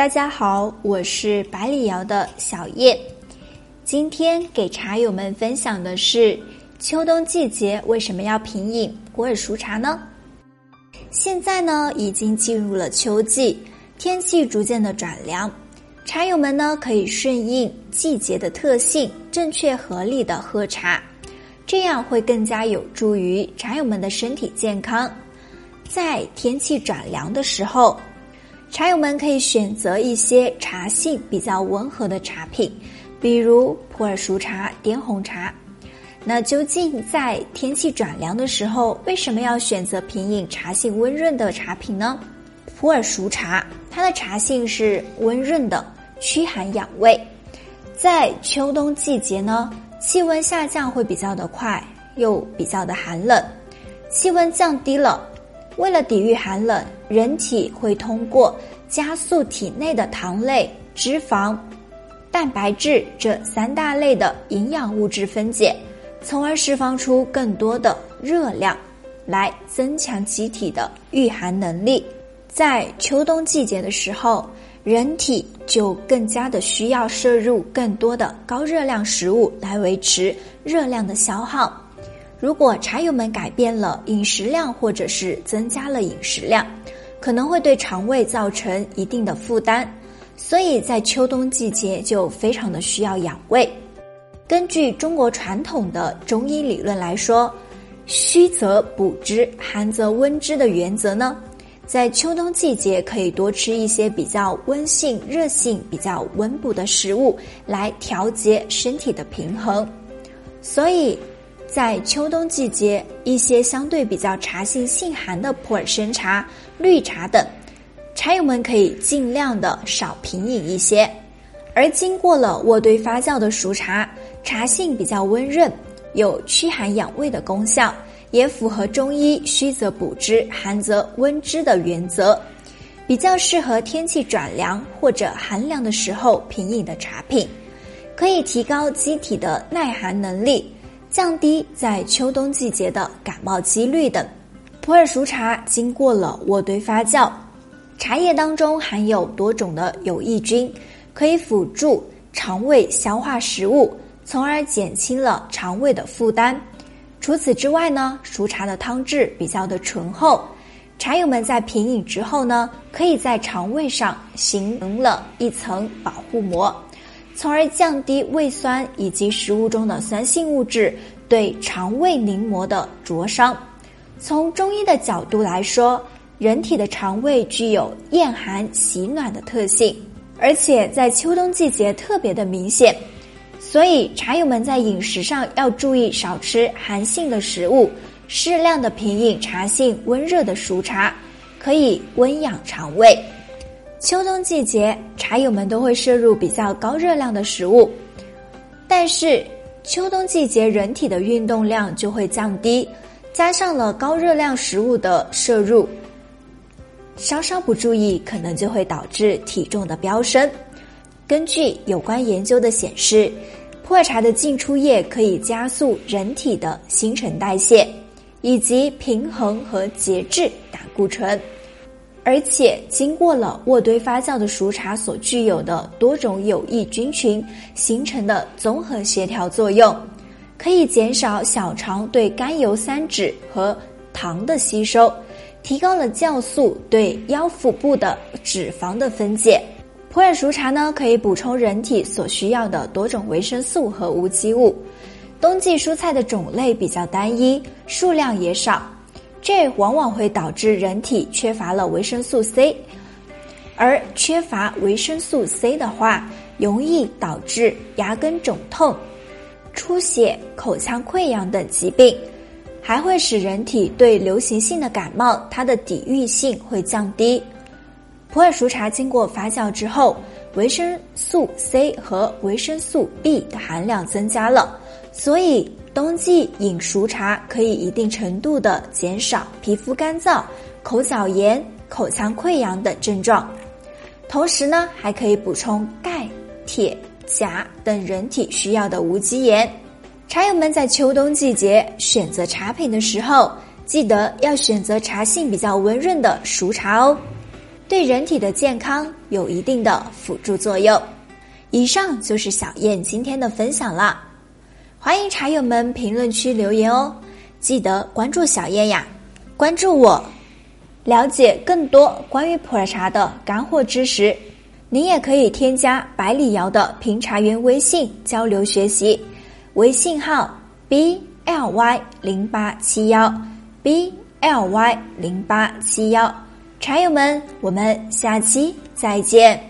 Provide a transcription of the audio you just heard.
大家好，我是百里瑶的小叶。今天给茶友们分享的是秋冬季节为什么要品饮普洱熟茶呢？现在呢，已经进入了秋季，天气逐渐的转凉，茶友们呢可以顺应季节的特性，正确合理的喝茶，这样会更加有助于茶友们的身体健康。在天气转凉的时候，茶友们可以选择一些茶性比较温和的茶品，比如普洱熟茶、滇红茶。那究竟在天气转凉的时候，为什么要选择品饮茶性温润的茶品呢？普洱熟茶它的茶性是温润的，驱寒养胃。在秋冬季节呢，气温下降会比较的快，又比较的寒冷，气温降低了，为了抵御寒冷，人体会通过加速体内的糖类、脂肪、蛋白质这三大类的营养物质分解。从而释放出更多的热量，来增强机体的御寒能力。在秋冬季节的时候，人体就更加的需要摄入更多的高热量食物来维持热量的消耗。如果茶友们改变了饮食量，或者是增加了饮食量，可能会对肠胃造成一定的负担。所以在秋冬季节就非常的需要养胃。根据中国传统的中医理论来说，虚则补之，寒则温之的原则呢，在秋冬季节可以多吃一些比较温性、热性比较温补的食物，来调节身体的平衡。所以，在秋冬季节，一些相对比较茶性性寒的普洱生茶、绿茶等，茶友们可以尽量的少品饮一些。而经过了渥堆发酵的熟茶。茶性比较温润，有驱寒养胃的功效，也符合中医虚则补之，寒则温之的原则，比较适合天气转凉或者寒凉的时候品饮的茶品，可以提高机体的耐寒能力，降低在秋冬季节的感冒几率等。普洱熟茶经过了渥堆发酵，茶叶当中含有多种的有益菌，可以辅助肠胃消化食物。从而减轻了肠胃的负担。除此之外呢，熟茶的汤质比较的醇厚，茶友们在品饮之后呢，可以在肠胃上形成了一层保护膜，从而降低胃酸以及食物中的酸性物质对肠胃黏膜的灼伤。从中医的角度来说，人体的肠胃具有厌寒喜暖的特性，而且在秋冬季节特别的明显。所以，茶友们在饮食上要注意少吃寒性的食物，适量的品饮茶性温热的熟茶，可以温养肠胃。秋冬季节，茶友们都会摄入比较高热量的食物，但是秋冬季节人体的运动量就会降低，加上了高热量食物的摄入，稍稍不注意，可能就会导致体重的飙升。根据有关研究的显示。普洱茶的进出液可以加速人体的新陈代谢，以及平衡和节制胆固醇，而且经过了渥堆发酵的熟茶所具有的多种有益菌群形成的综合协调作用，可以减少小肠对甘油三酯和糖的吸收，提高了酵素对腰腹部的脂肪的分解。普洱熟茶呢，可以补充人体所需要的多种维生素和无机物。冬季蔬菜的种类比较单一，数量也少，这往往会导致人体缺乏了维生素 C。而缺乏维生素 C 的话，容易导致牙根肿痛、出血、口腔溃疡等疾病，还会使人体对流行性的感冒，它的抵御性会降低。普洱熟茶经过发酵之后，维生素 C 和维生素 B 的含量增加了，所以冬季饮熟茶可以一定程度的减少皮肤干燥、口角炎、口腔溃疡等症状。同时呢，还可以补充钙、铁、钾等人体需要的无机盐。茶友们在秋冬季节选择茶品的时候，记得要选择茶性比较温润的熟茶哦。对人体的健康有一定的辅助作用。以上就是小燕今天的分享啦，欢迎茶友们评论区留言哦，记得关注小燕呀，关注我，了解更多关于普洱茶的干货知识。您也可以添加百里瑶的评茶员微信交流学习，微信号 b l y 零八七幺。B l y 零八七幺，茶友们，我们下期再见。